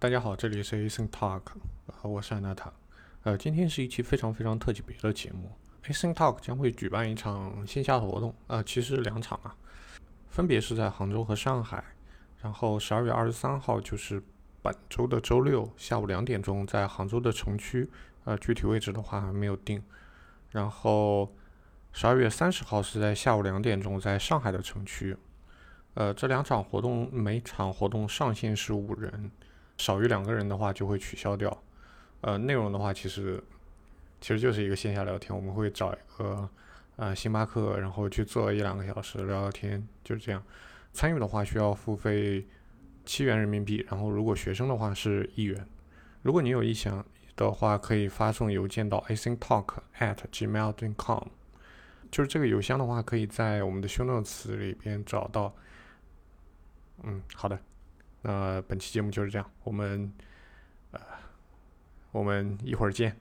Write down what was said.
大家好，这里是 Async Talk，啊，我是安娜塔。呃，今天是一期非常非常特别的节目，Async Talk 将会举办一场线下活动，啊，其实两场啊，分别是在杭州和上海。然后十二月二十三号就是本周的周六下午两点钟，在杭州的城区，呃，具体位置的话还没有定。然后十二月三十号是在下午两点钟，在上海的城区。呃，这两场活动每场活动上限是五人。少于两个人的话就会取消掉。呃，内容的话其实其实就是一个线下聊天，我们会找一个呃星巴克，然后去坐一两个小时聊聊天，就是这样。参与的话需要付费七元人民币，然后如果学生的话是一元。如果你有意向的话，可以发送邮件到 asyntalk at gmail.com，就是这个邮箱的话可以在我们的 show notes 里边找到。嗯，好的。那本期节目就是这样，我们，呃，我们一会儿见。